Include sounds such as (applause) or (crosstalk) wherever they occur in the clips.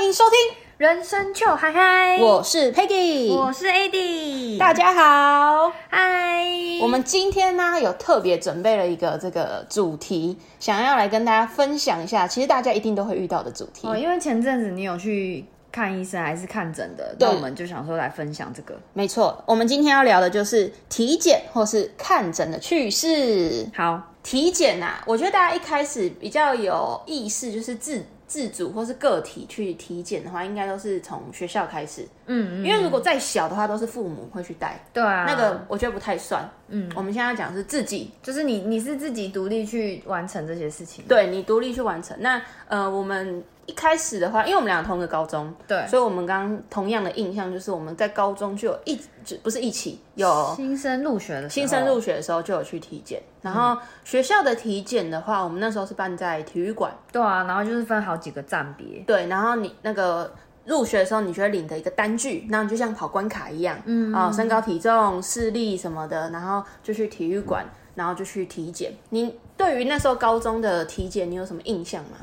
欢迎收听，人生就嗨嗨，我是 Peggy，我是 AD，大家好。嗨，我们今天呢有特别准备了一个这个主题，想要来跟大家分享一下，其实大家一定都会遇到的主题。哦，因为前阵子你有去看医生还是看诊的，那我们就想说来分享这个。没错，我们今天要聊的就是体检或是看诊的趣事。好，体检啊，我觉得大家一开始比较有意识，就是自自主或是个体去体检的话，应该都是从学校开始。嗯，因为如果再小的话，都是父母会去带，对啊，那个我觉得不太算。嗯，我们现在要讲的是自己，就是你你是自己独立去完成这些事情，对你独立去完成。那呃，我们一开始的话，因为我们俩同一个高中，对。所以我们刚刚同样的印象就是我们在高中就有一就不是一起有新生入学的新生入学的时候就有去体检，然后学校的体检的话，我们那时候是办在体育馆，对啊，然后就是分好几个站别，对，然后你那个入学的时候，你就会领的一个单据，然后你就像跑关卡一样，嗯。啊、身高体重、视力什么的，然后就去体育馆，然后就去体检。你对于那时候高中的体检，你有什么印象吗？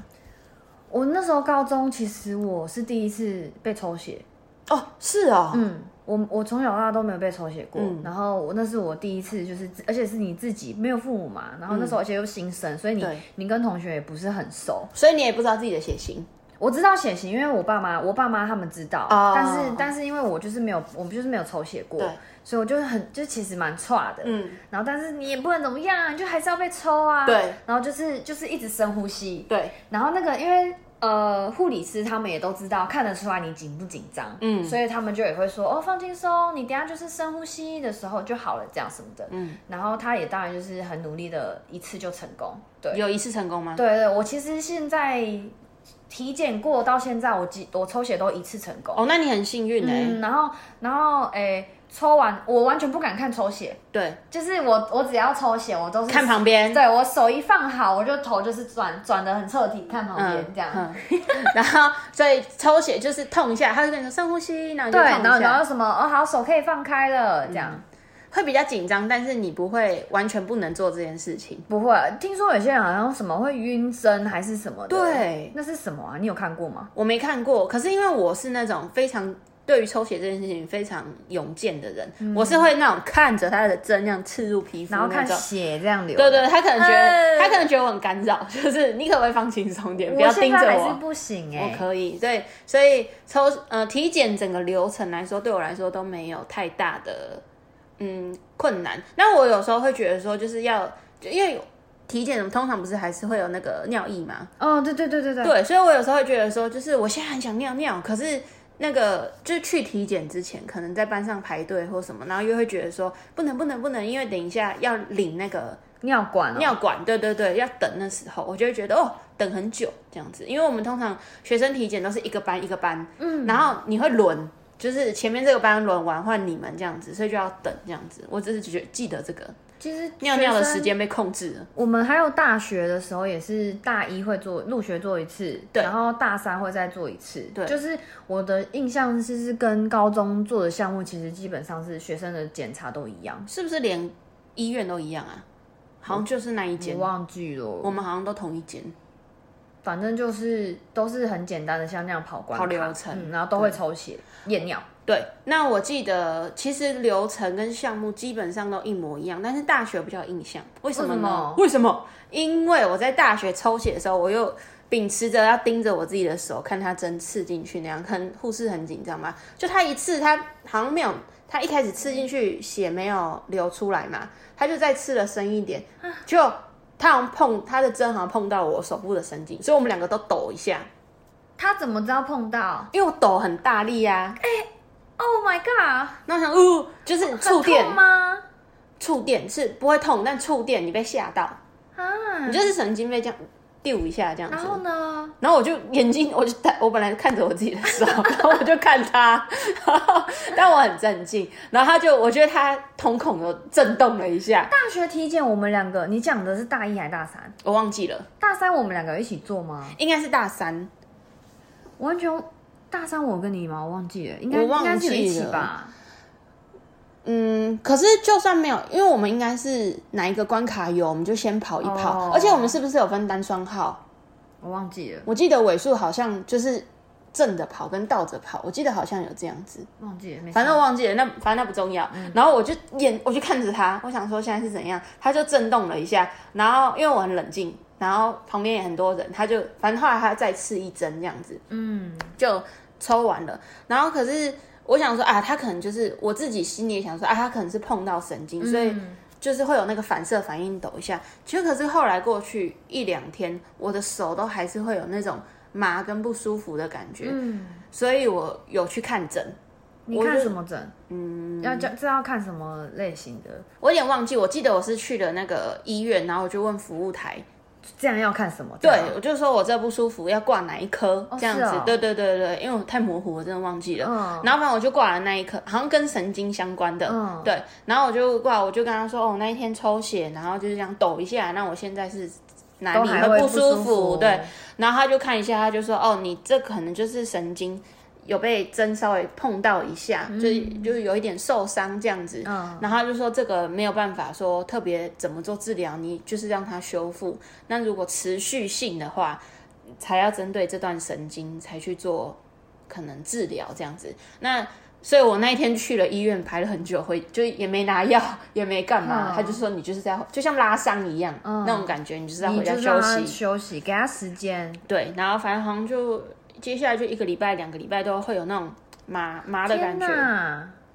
我那时候高中其实我是第一次被抽血，哦，是哦，嗯，我我从小到大都没有被抽血过，然后我那是我第一次，就是而且是你自己没有父母嘛，然后那时候而且又新生，所以你对你跟同学也不是很熟。所以你也不知道自己的血型，我知道血型，因为我爸妈我爸妈他们知道，哦但是但是因为我就是没有我们就是没有抽血过，所以我就很就其实蛮差的，嗯，然后但是你也不能怎么样，你就还是要被抽啊，对，然后就是就是一直深呼吸，对，然后那个因为呃护理师他们也都知道看得出来你紧不紧张，嗯所以他们就也会说哦放轻松，你等下就是深呼吸的时候就好了这样什么的，嗯，然后他也当然就是很努力的一次就成功，对。有一次成功吗？对对，我其实现在体检过到现在我几我抽血都一次成功，哦，那你很幸运哎、嗯，然后然后诶抽完我完全不敢看抽血，对，就是我我只要抽血我都是看旁边，对我手一放好，我就头就是转转的很彻底，看旁边这样。嗯，(laughs) 然后所以抽血就是痛一下，他就跟你说深呼吸，然后你就对，然后然，后什么哦，好，手可以放开了，这样、会比较紧张，但是你不会完全不能做这件事情。不会。听说有些人好像什么会晕针还是什么的，对那是什么啊？你有看过吗？我没看过，可是因为我是那种非常对于抽血这件事情非常勇健的人，我是会那种看着他的针那样刺入皮肤然后看。血这样流。对对，他可能觉得、呃他可能觉得我很干扰，(laughs) 就是你可不可以放轻松点，不要盯着我。在还是不行哎、我可以，对，所以抽呃体检整个流程来说，对我来说都没有太大的嗯困难。那我有时候会觉得说，就是要就因为体检通常不是还是会有那个尿意嘛，哦，对对对对对，对，所以我有时候会觉得说，就是我现在很想尿尿，可是那个就是去体检之前，可能在班上排队或什么，然后又会觉得说不能不能不能，因为等一下要领那个尿管、哦、尿管，对对对，要等那时候，我就会觉得哦，等很久。这样子，因为我们通常学生体检都是一个班一个班，嗯，然后你会轮。就是前面这个班轮完换你们这样子，所以就要等这样子。我只是觉得记得这个其实尿尿的时间被控制了。我们还有大学的时候，也是大一会做入学做一次，对然后大三会再做一次。对就是我的印象是是跟高中做的项目，其实基本上是学生的检查都一样。是不是连医院都一样啊？好像就是那一间我，忘记了，我们好像都同一间。反正就是都是很简单的，像那样跑关卡跑流程嗯，然后都会抽血、验尿。对，那我记得其实流程跟项目基本上都一模一样，但是大学比较有印象，为什么呢？为什么？因为我在大学抽血的时候，我又秉持着要盯着我自己的手，看他针刺进去那样，可能护士很紧张嘛，就他一次，他好像没有，他一开始刺进去血没有流出来嘛，他就再刺了深一点，就他好像碰他的针好像碰到我手部的神经，所以我们两个都抖一下，他怎么知道碰到因为我抖很大力呀、啊，？Oh my god！那我想，呜、就是触电很痛吗？触电是不会痛，但触电你被吓到，啊你，就是神经被这样丢一下这样子。然后呢？然后我就眼睛，(laughs) 我就我本来看着我自己的手，(laughs) 然后我就看他，然 (laughs) 后但我很镇静。然后他就，我觉得他瞳孔有震动了一下，大学体检我们两个，你讲的是大一还是大三？我忘记了，大三我们两个一起做吗？应该是大三。完全大三我跟你吗？我忘记了，应该应该是一起吧？嗯，可是就算没有，因为我们应该是哪一个关卡有，我们就先跑一跑。哦而且我们是不是有分单双号？我忘记了。我记得尾数好像就是正着跑跟倒着跑，我记得好像有这样子，忘记了，反正我忘记了，那反正那不重要。然后我就眼，我就看着他，我想说现在是怎样，他就震动了一下，然后因为我很冷静，然后旁边也很多人，他就反正后来他再刺一针这样子，嗯，就抽完了。然后可是我想说啊，他可能就是我自己心里也想说啊，他可能是碰到神经，所以就是会有那个反射反应抖一下。其实可是后来过去一两天，我的手都还是会有那种。麻跟不舒服的感觉，嗯，所以我有去看诊。你看什么诊？嗯，要叫这要看什么类型的？我有点忘记，我记得我是去了那个医院，然后我就问服务台，这样要看什么？对，我就说我这不舒服，要挂哪一科？这样子，对对对对，因为我太模糊，我真的忘记了。嗯，然后反正我就挂了那一科，好像跟神经相关的。嗯，对，然后我就挂，我就跟他说，哦，那一天抽血，然后就是这样抖一下，那我现在是。哪里会不舒服？对，然后他就看一下，他就说：“哦，你这可能就是神经有被针稍微碰到一下，就就有一点受伤这样子。”嗯，然后他就说：“这个没有办法说特别怎么做治疗，你就是让它修复。那如果持续性的话，才要针对这段神经才去做可能治疗这样子。”那所以我那一天去了医院，排了很久，回就也没拿药，(laughs) 也没干嘛。他就说你就是在就像拉伤一样那种感觉，你就是在回家休息休息，给他时间。对，然后反正好像就接下来就一个礼拜、两个礼拜都会有那种麻麻的感觉，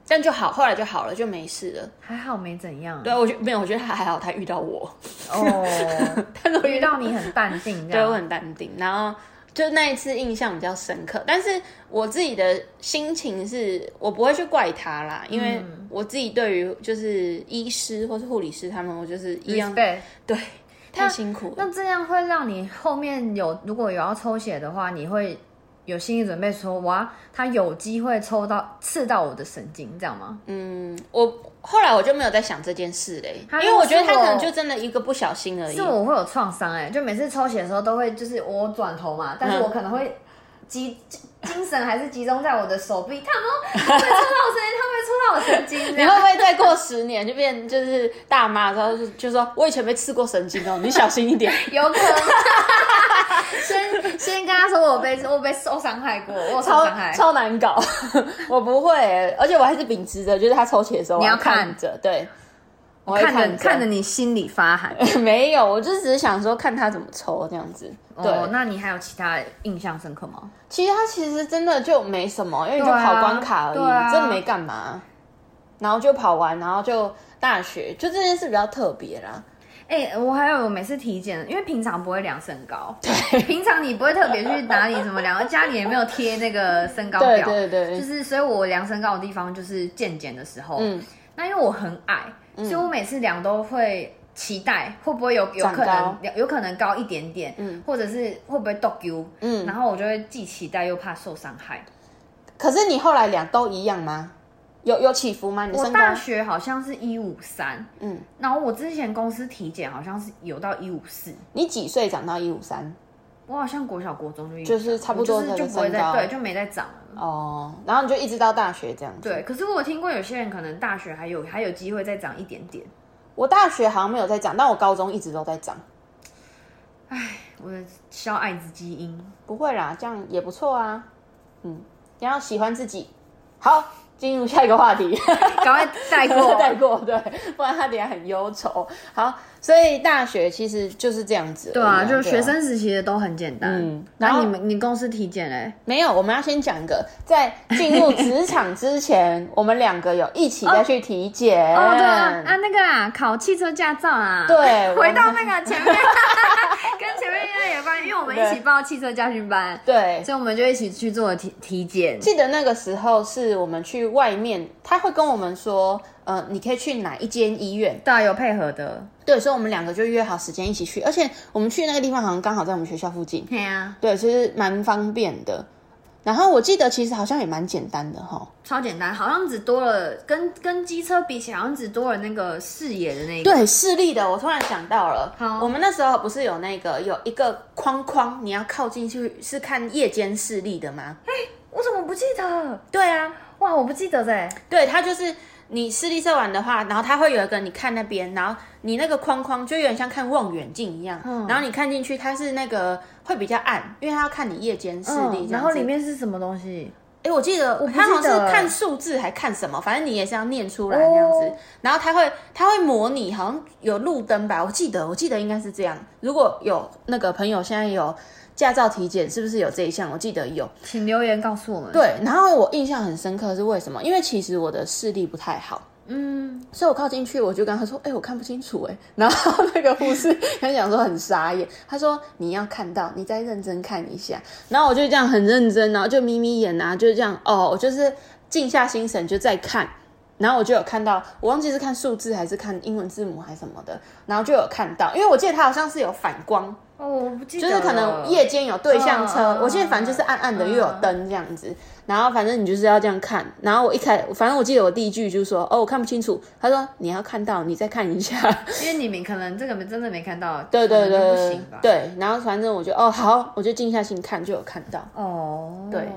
但就好，后来就好了，就没事了。还好没怎样。对，我觉没有，我觉得他还好，他遇到我哦，(laughs) 他遇到你很淡定，对我很淡定，然后。就那一次印象比较深刻，但是我自己的心情是我不会去怪他啦，因为我自己对于就是医师或是护理师他们，我就是一样对，太辛苦。那这样会让你后面有如果有要抽血的话，你会有心理准备说哇，他有机会抽到刺到我的神经，这样吗？嗯，我。后来我就没有在想这件事嘞，因为我觉得他可能就真的一个不小心而已。是我会有创伤哎，就每次抽血的时候都会，就是我转头嘛，但是我可能会集 (laughs) 精神还是集中在我的手臂，他们会抽到我神经，他们会抽到我神经。你会不会再过十年就变就是大妈，然后就就说我以前被刺过神经哦，你小心一点。(laughs) 有可能。先先跟他说我被我被受伤害过，我超伤害超难搞，(laughs) 我不会，而且我还是秉持着，就是他抽血的时候你要看着，对，我看着看着你心里发寒。(laughs) 没有，我就只是想说看他怎么抽这样子。对，那你还有其他印象深刻吗？其实他其实真的就没什么，因为就跑关卡而已，真的没干嘛。然后就跑完，然后就大学，就这件事比较特别啦。哎，我还有每次体检，因为平常不会量身高，平常你不会特别去哪里什么量，(laughs) 家里也没有贴那个身高表，对对。对，就是所以我量身高的地方就是健检的时候，嗯，那因为我很矮，所以我每次量都会期待会不会有有可能有可能高一点点，嗯，或者是会不会倒 U，嗯，然后我就会既期待又怕受伤害。可是你后来量都一样吗？有有起伏吗？我大学好像是一五三，嗯，然后我之前公司体检好像是有到一五四。你几岁长到一五三？我好像国小国中就就是差不多就不会再对，就没再长了。哦，然后你就一直到大学这样子。对，可是我有听过有些人可能大学还有还有机会再长一点点。我大学好像没有在长，但我高中一直都在长。唉，我的小矮子基因不会啦，这样也不错啊。嗯，你要喜欢自己，好。进入下一个话题，(laughs) 赶快带过 (laughs) 带过，对，不然他等下很忧愁。好，所以大学其实就是这样子，对啊，就是学生时期的都很简单。嗯，然后你们你公司体检嘞？没有，我们要先讲一个，在进入职场之前，我们两个有一起再去体检。哦，对啊，啊那个啊，考汽车驾照啊。对，(laughs) 回到那个前面，跟前面应该有关，因为我们一起报汽车驾训班，对，所以我们就一起去做体体检。记得那个时候是我们去。外面他会跟我们说，呃，你可以去哪一间医院？对，有配合的。对，所以我们两个就约好时间一起去，而且我们去那个地方好像刚好在我们学校附近。对啊，对，其实蛮方便的。然后我记得其实好像也蛮简单的哈，超简单，好像只多了跟跟机车比起来，好像只多了那个视野的那个。对，视力的，我突然想到了，好我们那时候不是有那个有一个框框，你要靠近去是看夜间视力的吗？哎，我怎么不记得？对啊。哇，我不记得哎。对，它就是你视力测完的话，然后它会有一个你看那边，然后你那个框框就有点像看望远镜一样，然后你看进去，它是那个会比较暗，因为它要看你夜间视力。然后里面是什么东西？哎，我记得他好像是看数字还看什么，反正你也是要念出来那样子。然后他会他会模拟，好像有路灯吧？我记得我记得应该是这样。如果有那个朋友现在有。驾照体检是不是有这一项？我记得有，请留言告诉我们。对，然后我印象很深刻是为什么？因为其实我的视力不太好，嗯，所以我靠近去我就跟他说：“哎，我看不清楚。”哎，然后那个护士很想说很傻眼，他说：“你要看到，你再认真看一下。”然后我就这样很认真，然后就眯眯眼啊，就是这样哦，我就是静下心神就在看。然后我就有看到，我忘记是看数字还是看英文字母还是什么的，然后就有看到，因为我记得它好像是有反光。哦，我不记得就是可能夜间有对向车，我记得反正就是暗暗的又有灯这样子，然后反正你就是要这样看，然后我一开，反正我记得我第一句就是说，哦，我看不清楚，他说你要看到，你再看一下，因为你们可能这个真的没看到，(laughs) 对对对，对，然后反正我就哦好，我就静下心看，就有看到，哦，对，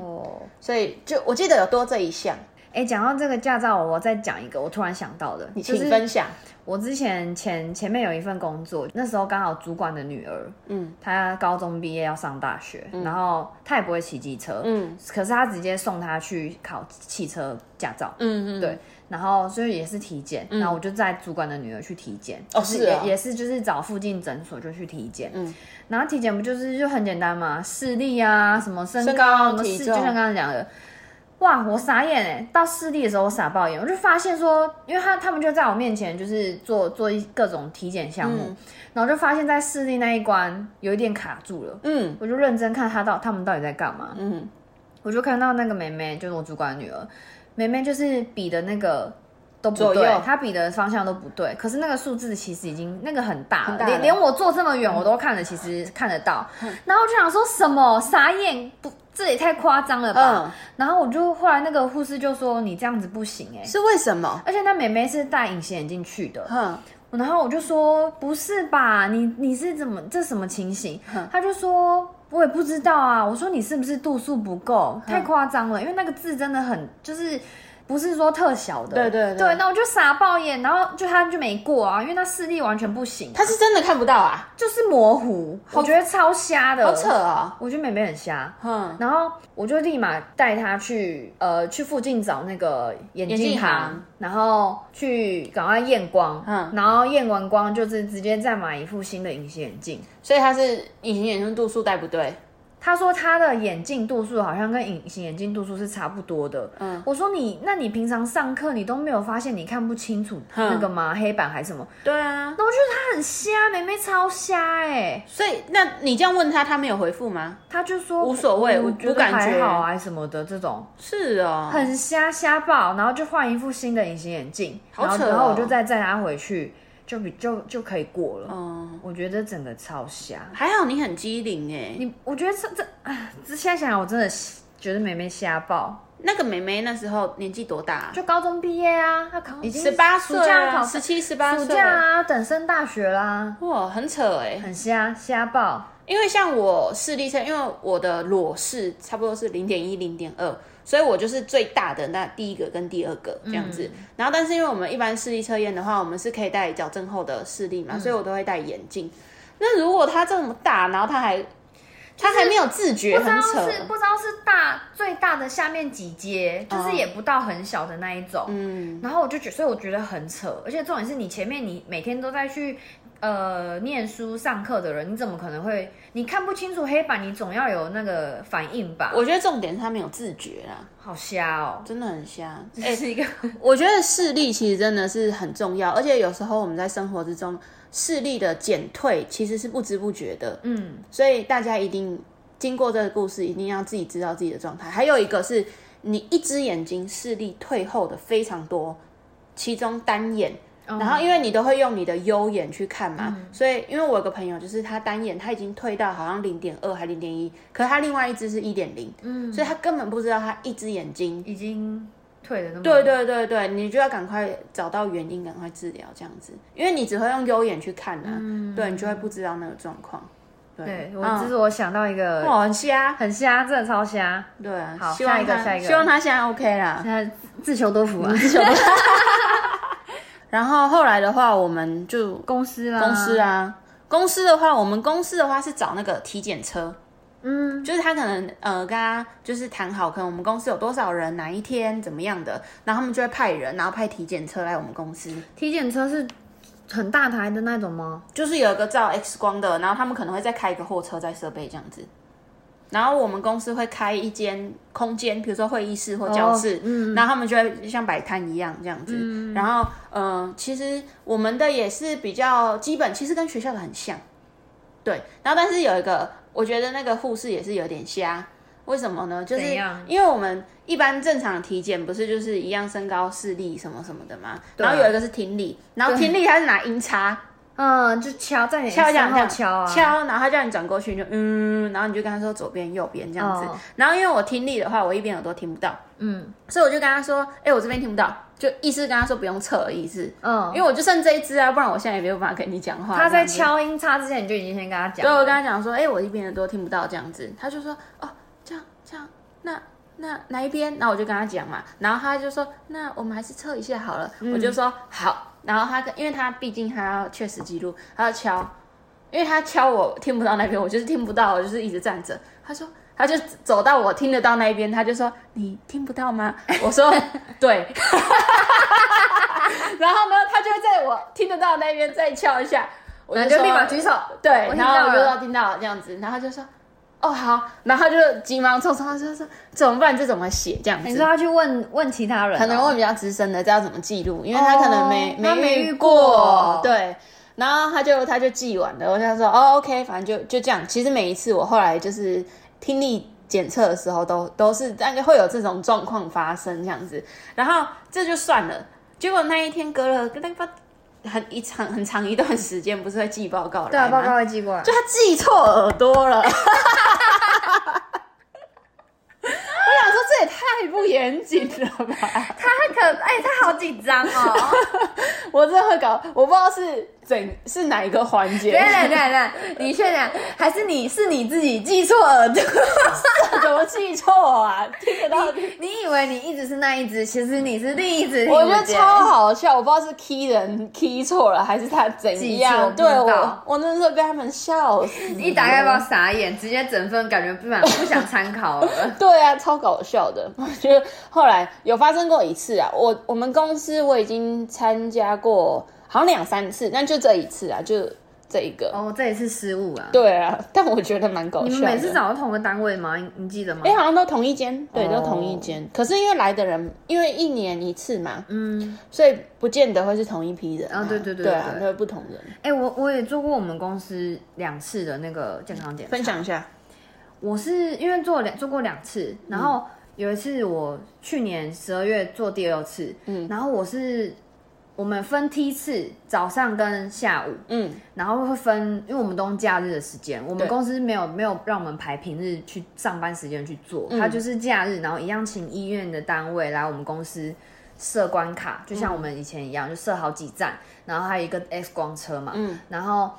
所以就我记得有多这一项。哎，讲到这个驾照，我再讲一个，我突然想到的，你请分享。我之前前前面有一份工作，那时候刚好主管的女儿，嗯，她高中毕业要上大学，然后她也不会骑机车，嗯，可是她直接送她去考汽车驾照，嗯嗯，对，然后所以也是体检，然后我就在主管的女儿去体检，哦是也也是就是找附近诊所就去体检，嗯，然后体检不就是就很简单嘛，视力啊，什么身高，什么视，就像刚才讲的。哇！我傻眼哎，到视力的时候我傻爆眼，我就发现说，因为他他们就在我面前就是做做一各种体检项目，然后就发现，在视力那一关有一点卡住了。嗯，我就认真看他到他们到底在干嘛。嗯，我就看到那个妹妹，就是我主管的女儿，妹妹就是比的那个都不对，他比的方向都不对，可是那个数字其实已经那个很大，连连我坐这么远我都看得其实看得到。然后我就想说什么傻眼不。这也太夸张了吧！然后我就后来那个护士就说你这样子不行哎，是为什么？而且那妹妹是戴隐形眼镜去的，然后我就说不是吧，你你是怎么这什么情形？他就说我也不知道啊。我说你是不是度数不够？太夸张了，因为那个字真的很就是。不是说特小的，对对对，那我就傻爆眼，然后就他就没过啊，因为他视力完全不行，他是真的看不到啊，就是模糊，我觉得超瞎的，好扯啊，我觉得妹妹很瞎，嗯，然后我就立马带他去呃去附近找那个眼镜行，然后去赶快验光，嗯，然后验完光就是直接再买一副新的隐形眼镜，所以他是隐形眼镜度数带不对。他说他的眼镜度数好像跟隐形眼镜度数是差不多的。嗯，我说你，那你平常上课你都没有发现你看不清楚那个吗？黑板还是什么？对啊，那我觉得他很瞎，妹妹超瞎哎。所以那你这样问他，他没有回复吗？他就说无所谓，我觉得还好啊什么的这种。是啊，很瞎瞎爆，然后就换一副新的隐形眼镜，然后然后我就再载他回去。就比就就可以过了。嗯，我觉得整个超瞎。还好你很机灵哎。你我觉得这这啊，这现在想想我真的觉得妹妹瞎爆。那个妹妹那时候年纪多大？就高中毕业啊，她考已经十八岁啊，十七十八岁，暑假啊，等升大学啦。哇，很扯哎，很瞎瞎爆。因为像我视力测，因为我的裸视差不多是零点一零点二。所以我就是最大的那第一个跟第二个这样子，然后但是因为我们一般视力测验的话，我们是可以戴矫正后的视力嘛，所以我都会戴眼镜。那如果他这么大，然后他还他还没有自觉，很扯，不知道是大最大的下面几阶，就是也不到很小的那一种。嗯，然后我就觉，所以我觉得很扯，而且重点是你前面你每天都在去。呃，念书上课的人，你怎么可能会？你看不清楚黑板，你总要有那个反应吧？我觉得重点是他没有自觉啦，好瞎哦，真的很瞎。(laughs) 这，是一个，我觉得视力其实真的是很重要，(laughs) 而且有时候我们在生活之中，视力的减退其实是不知不觉的。嗯，所以大家一定经过这个故事，一定要自己知道自己的状态。还有一个是你一只眼睛视力退后的非常多，其中单眼。然后，因为你都会用你的优眼去看嘛，所以因为我有个朋友，就是他单眼他已经退到好像零点二还零点一，可是他另外一只是一点零，嗯，所以他根本不知道他一只眼睛已经退了那么。对对对对，你就要赶快找到原因，赶快治疗这样子，因为你只会用优眼去看啊，对你就会不知道那个状况。对，我只是我想到一个，哇，很瞎，很瞎，真的超瞎。对，好，下一个，下一个，希望他现在 OK 啦，现在自求多福啊，自求多福。(laughs) 然后后来的话，我们就公司啦，公司啊，公司的话，我们公司的话是找那个体检车，嗯，就是他可能呃，跟他就是谈好，可能我们公司有多少人，哪一天怎么样的，然后他们就会派人，然后派体检车来我们公司。体检车是很大台的那种吗？就是有一个照 X 光的，然后他们可能会再开一个货车载设备这样子。然后我们公司会开一间空间，比如说会议室或教室，然后他们就会像摆摊一样这样子。然后，嗯，其实我们的也是比较基本，其实跟学校的很像，对。然后，但是有一个，我觉得那个护士也是有点瞎，为什么呢？就是因为我们一般正常体检不是就是一样身高、视力什么什么的嘛。然后有一个是听力，然后听力他是拿音叉。嗯，就敲在你敲这样敲啊，敲，然后他叫你转过去，就嗯，然后你就跟他说左边、右边这样子。然后因为我听力的话，我一边耳朵听不到，嗯，所以我就跟他说，哎，我这边听不到，就意思跟他说不用测的意思，嗯，因为我就剩这一只啊，不然我现在也没有办法跟你讲话。他在敲音叉之前，你就已经先跟他讲，对，我跟他讲说，哎，我一边耳朵听不到。这样。子，他就说，哦，这样这样，那那哪一边？那我就跟他讲嘛，然后他就说，那我们还是测一下好了，我就说好。然后他，因为他毕竟他要确实记录，他要敲，因为他敲我听不到那边，我就是听不到，我就是一直站着。他说，他就走到我听得到那一边，他就说你听不到吗？我说对。(laughs) 然后呢，他就在我听得到那边再敲一下，我就立马举手。对，然后我就说听到了这样子，然后就说。哦好，然后就急忙匆匆就说怎么办？这怎么写？这样子，你说他去问问其他人，可能问比较资深的，知道怎么记录，因为他可能没没遇过，对。然后他就他就记完了，我想说哦 OK，反正就就这样。其实每一次我后来就是听力检测的时候，都都是大概会有这种状况发生这样子。然后这就算了，结果那一天隔了跟那个。很一长很长一段时间，不是会寄报告来吗？对啊，报告会寄过来。就他寄错耳朵了。(laughs) 我想说这也太不严谨了吧！他可哎，他好紧张哦！(laughs) 我真的会搞，我不知道是怎是哪一个环节。对对对对，你确定？还是你是你自己记错耳朵？怎么记错啊？听得到？(laughs) 你以为你一直是那一只，其实你是另一只。我觉得超好笑，我不知道是 key 人 key 错了，还是他怎样？对我，我那时候被他们笑死。一打开包傻眼，直接整份感觉不想不想参考了。(laughs) 对啊，超搞笑。笑的，我觉得后来有发生过一次啊，我我们公司我已经参加过好像两三次，但就这一次啊，就这一个哦，这一次失误啊，对啊，(laughs) 但我觉得蛮搞笑。你们每次找到同个单位吗？你记得吗？哎，好像都同一间，对，都同一间。可是因为来的人，因为一年一次嘛，嗯，所以不见得会是同一批人啊。对对对，对啊，都是不同人。哎，我我也做过我们公司两次的那个健康检，分享一下。我是因为做两做过两次，然后。有一次，我去年十二月做第二次，嗯，然后我是我们分梯次，早上跟下午，嗯，然后会分，因为我们都用假日的时间，我们公司没有没有让我们排平日去上班时间去做，他就是假日，然后一样请医院的单位来我们公司设关卡，就像我们以前一样，就设好几站，然后还有一个 X 光车嘛，嗯，然后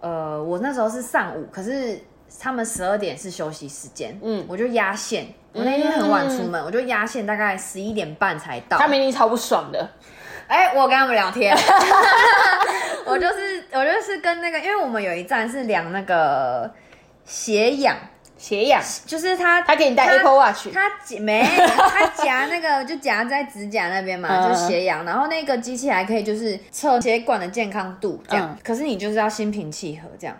呃，我那时候是上午，可是他们十二点是休息时间，嗯，我就压线。我那天很晚出门，我就压线，大概十一点半才到。他明明超不爽的，哎，我跟他们聊天，(laughs) 我就是我就是跟那个，因为我们有一站是量那个血氧。血氧就是他，他给你戴 Apple Watch，他夹没，他夹那个 (laughs) 就夹在指甲那边嘛，就血氧。然后那个机器还可以就是测血管的健康度这样。可是你就是要心平气和这样。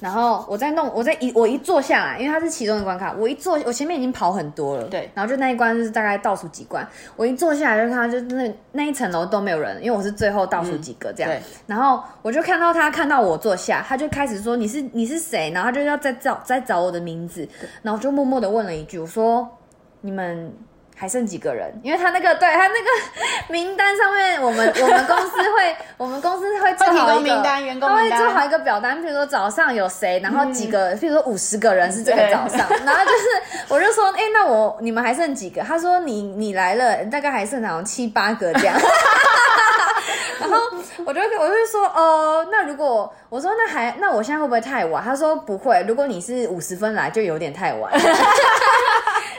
然后我在弄，我在一我一坐下来，因为它是其中一关卡，我一坐，我前面已经跑很多了。对。然后就那一关就是大概倒数几关，我一坐下来就看到就那那一层楼都没有人，因为我是最后倒数几个这样。然后我就看到他看到我坐下，他就开始说你是你是谁？然后他就要再找再找我的名字。然后就默默的问了一句：“我说你们还剩几个人？因为他那个对他那个 (laughs) 名单上面，我们我们公司会 (laughs) 我们公司会做好一个名单，员工他会做好一个表单，比如说早上有谁，然后几个，譬如说五十个人是这个早上，(laughs) 然后就是我就说，哎，那我你们还剩几个？他说你你来了，大概还剩好像七八个这样。”然后我就我就说，哦，那如果我说那还那我现在会不会太晚？他说不会，如果你是五十分来，就有点太晚。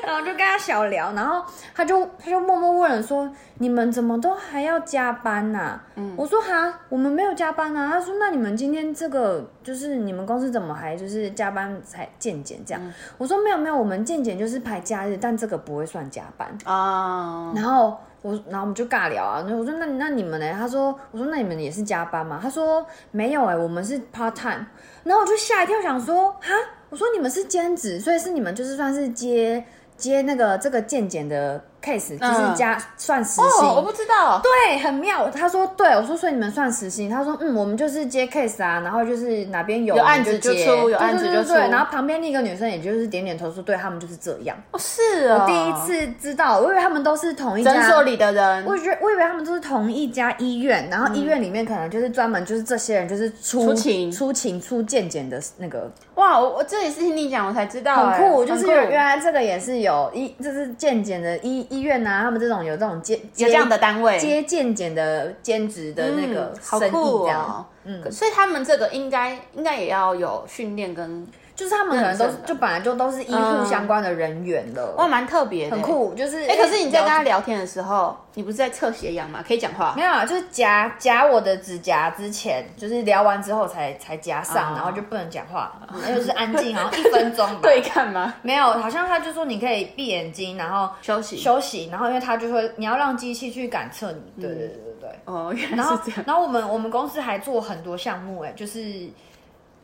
然后就跟他小聊，然后他就他就默默问了说：“你们怎么都还要加班呐？”嗯，我说：“哈，我们没有加班啊。”他说：“那你们今天这个就是你们公司怎么还就是加班才健检这样？”我说：“没有没有，我们健检就是排假日，但这个不会算加班啊。”然后我然后我们就尬聊啊，我说：“那那你们呢？”他说：“我说那你们也是加班吗？”他说：“没有哎，我们是 part time。”然后我就吓一跳，想说：“哈。”我说你们是兼职，所以是你们就是算是接接那个这个健检的。Case 就是加算实薪，我不知道，对，很妙。他说，对我说，所以你们算实薪。他说，嗯，我们就是接 case 啊，然后就是哪边有案子就出，有案子就出。然后旁边另一个女生也就是点点头说，对他们就是这样。哦，是啊，我第一次知道，我以为他们都是同一诊所里的人，我觉得我以为他们都是同一家医院，然后医院里面可能就是专门就是这些人就是出勤出勤出健检的那个。哇，我我这也是听你讲我才知道，很酷，就是原来这个也是有医，就是健检的医医院啊。他们这种有这种接有这样的单位接健检的兼职的那个生意，这样，嗯，所以他们这个应该应该也要有训练跟。就是他们可能都就本来就都是医护相关的人员了，哇，蛮特别，很酷。就是哎，可是你在跟他聊天的时候，你不是在测血氧吗？可以讲话？没有啊，就是夹夹我的指甲之前，就是聊完之后才才夹上，然后就不能讲话，就是安静，好像一分钟对看吗？没有，好像他就说你可以闭眼睛，然后休息休息，然后因为他就说你要让机器去感测你，对对对对对。哦，原来是这样。然后我们我们公司还做很多项目，哎，就是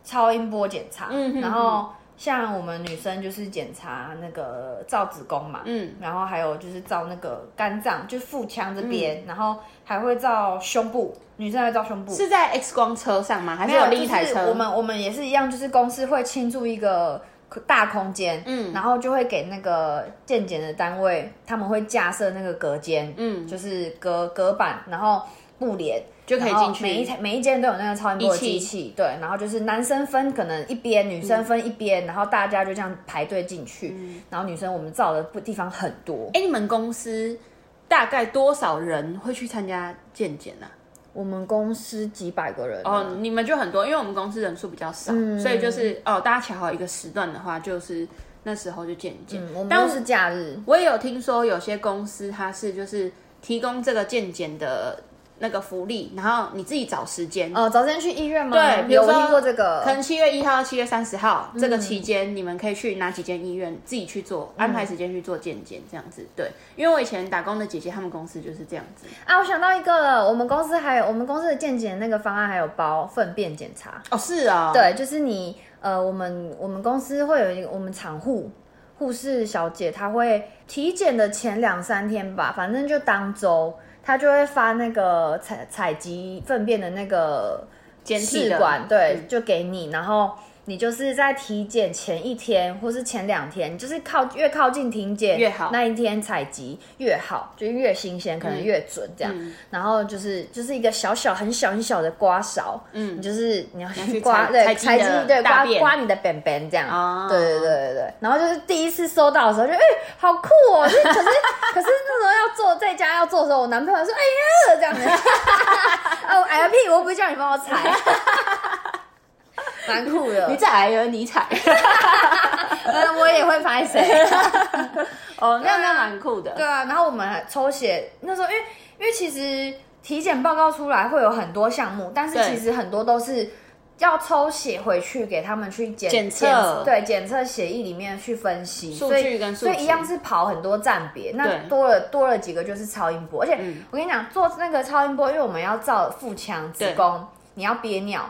超音波检查，然后。像我们女生就是检查那个造子宫嘛，嗯，然后还有就是照那个肝脏，就是腹腔这边，然后还会照胸部，女生会照胸部，是在 X 光车上吗？还是有另一台车？我们我们也是一样，就是公司会倾注一个大空间，嗯，然后就会给那个健检的单位，他们会架设那个隔间，嗯，就是隔隔板，然后布帘。就可以进去，每一每一间都有那个超音波机器，对，然后就是男生分可能一边，女生分一边，然后大家就这样排队进去，然后女生我们照的地方很多。哎，你们公司大概多少人会去参加健检呢？我们公司几百个人哦，你们就很多，因为我们公司人数比较少，所以就是哦，大家瞧好一个时段的话，就是那时候就健检。我们是假日。我也有听说有些公司它是就是提供这个健检的。那个福利，然后你自己找时间哦，找时间去医院吗？对，比如说这个，可能七月一号到七月三十号这个期间，你们可以去哪几间医院自己去做安排时间去做健检，这样子。对，因为我以前打工的姐姐，他们公司就是这样子啊。我想到一个了，我们公司还有我们公司的健检那个方案还有包粪便检查哦，是啊，对，就是你呃，我们我们公司会有一个我们产护护士小姐，她会体检的前两三天吧，反正就当周。他就会发那个采采集粪便的那个试管，对，就给你，然后。你就是在体检前一天，或是前两天，就是靠越靠近体检越好，那一天采集越好，就越新鲜，可能越准这样。然后就是就是一个小小很小很小的刮勺，嗯，你就是你要去刮对采集对刮刮你的便便这样。对对对对对。然后就是第一次收到的时候就哎好酷哦，可是 (laughs) 可是那时候要做在家要做的时候，我男朋友说哎呀这样子，(laughs) 哦哎呀屁，我不会叫你帮我踩。(laughs) 蛮酷的，你踩有你踩，嗯，我也会拍谁？哦，那那蛮酷的。对啊，然后我们抽血那时候，因为因为其实体检报告出来会有很多项目，但是其实很多都是要抽血回去给他们去检检测，对，检测血液里面去分析数据跟所以一样是跑很多站别，那多了多了几个就是超音波，而且我跟你讲，做那个超音波，因为我们要照腹腔、子宫，你要憋尿。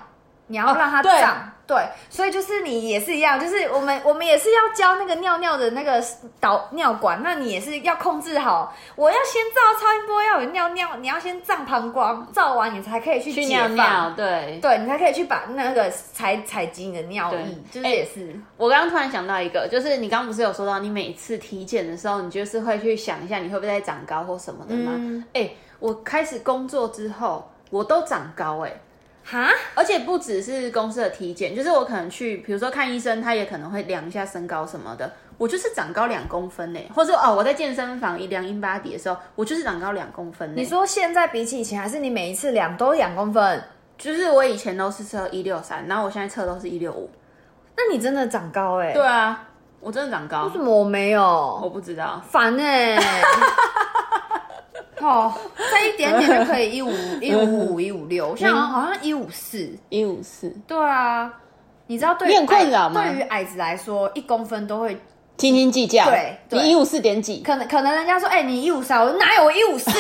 你要让它胀，对，所以就是你也是一样，就是我们我们也是要教那个尿尿的那个导尿管，那你也是要控制好。我要先照超音波，要有尿尿，你要先胀膀胱，照完你才可以去去尿尿，对，对你才可以去把那个采采集你的尿液，就是也是。我刚刚突然想到一个，就是你刚刚不是有说到你每次体检的时候，你就是会去想一下你会不会再长高或什么的吗？哎，我开始工作之后，我都长高，哎。哈，而且不只是公司的体检，就是我可能去，比如说看医生，他也可能会量一下身高什么的。我就是长高两公分呢，或者哦，我在健身房一量英巴底的时候，我就是长高两公分。你说现在比起以前，还是你每一次量都两公分？就是我以前都是测一六三，然后我现在测都是一六五。那你真的长高哎？对啊，我真的长高，为什么我没有？我不知道，烦哎。(laughs) 哦，再一点点就可以一五 (laughs) 一五五一五六，现在好像一五四一五四。对啊，你知道对很困扰吗？对于矮子来说，一公分都会斤斤计较。对，你一五四点几？可能可能人家说，哎，你一五三，我哪有我一五四？(laughs)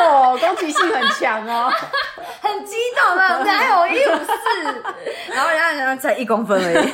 哦，攻击性很强哦，(laughs) 很激动啊！哪有一五四？然后人家人家才一公分而已。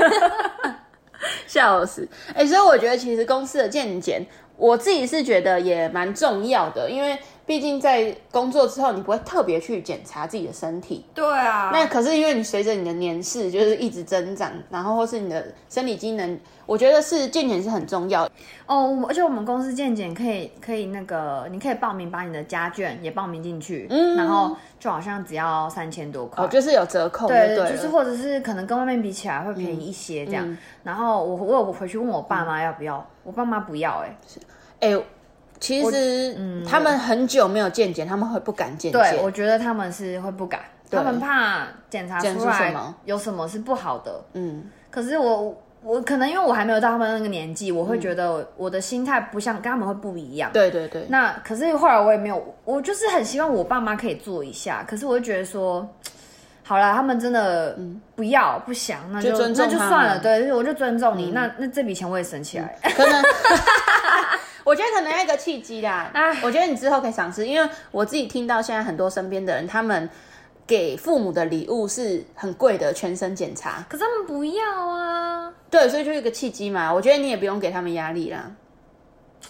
(laughs) 笑死！哎，所以我觉得其实公司的健检，我自己是觉得也蛮重要的，因为毕竟在工作之后，你不会特别去检查自己的身体。对啊。那可是因为你随着你的年事就是一直增长，然后或是你的生理机能，我觉得是健检是很重要哦。而且我们公司健检可以可以那个，你可以报名把你的家眷也报名进去，嗯，然后就好像只要三千多块，哦就是有折扣。对，就是或者是可能跟外面比起来会便宜一些这样。然后我我有回去问我爸妈要不要，我爸妈不要，哎，是，哎。其实，嗯，他们很久没有健检，他们会不敢健检。对，我觉得他们是会不敢，他们怕检查出来有什么是不好的。嗯，可是我我可能因为我还没有到他们那个年纪，我会觉得我的心态不像跟他们会不一样。对对对。那可是后来我也没有，我就是很希望我爸妈可以做一下，可是我就觉得说，好了，他们真的不要不想，那就那就算了。对，我就尊重你。那那这笔钱我也省起来。可能。(laughs) 我觉得可能要一个契机啦。啊，我觉得你之后可以尝试，因为我自己听到现在很多身边的人，他们给父母的礼物是很贵的全身检查，可是他们不要啊。对，所以就是一个契机嘛。我觉得你也不用给他们压力啦。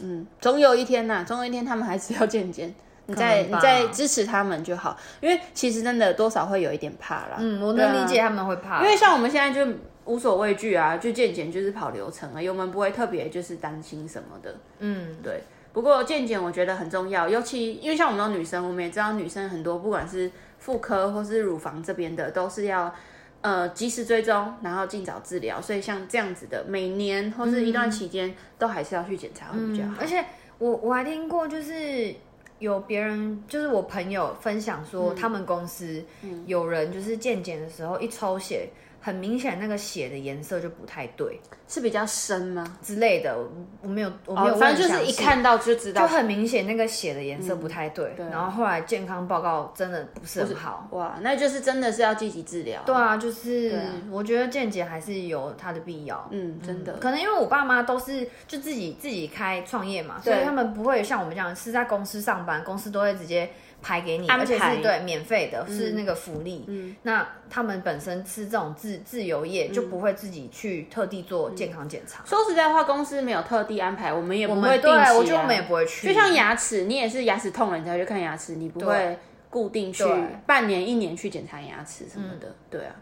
嗯，总有一天呐，总有一天他们还是要健检，(laughs) 你在你在支持他们就好。因为其实真的多少会有一点怕啦。嗯，我能理解他们会怕，因为像我们现在就。无所畏惧啊，就健检就是跑流程啊，我们不会特别就是担心什么的。嗯，对。不过健检我觉得很重要，尤其因为像我们女生，我们也知道女生很多，不管是妇科或是乳房这边的，都是要呃及时追踪，然后尽早治疗。所以像这样子的，每年或是一段期间都还是要去检查会比较好。而且我我还听过，就是有别人就是我朋友分享说，他们公司有人就是健检的时候一抽血。很明显，那个血的颜色就不太对，是比较深吗之类的？我没有，我没有，反正就是一看到就知道，就很明显那个血的颜色不太对。然后后来健康报告真的不是很好，哇，那就是真的是要积极治疗。对啊，就是我觉得健检还是有它的必要。嗯，真的，可能因为我爸妈都是就自己自己开创业嘛，所以他们不会像我们这样是在公司上班，公司都会直接。排给你，而且是对免费的，是那个福利。嗯，那他们本身是这种自自由业，就不会自己去特地做健康检查。说实在话，公司没有特地安排，我们也不会定期。我觉得我们也不会去。就像牙齿，你也是牙齿痛了你才去看牙齿，你不会固定去半年、一年去检查牙齿什么的。对啊，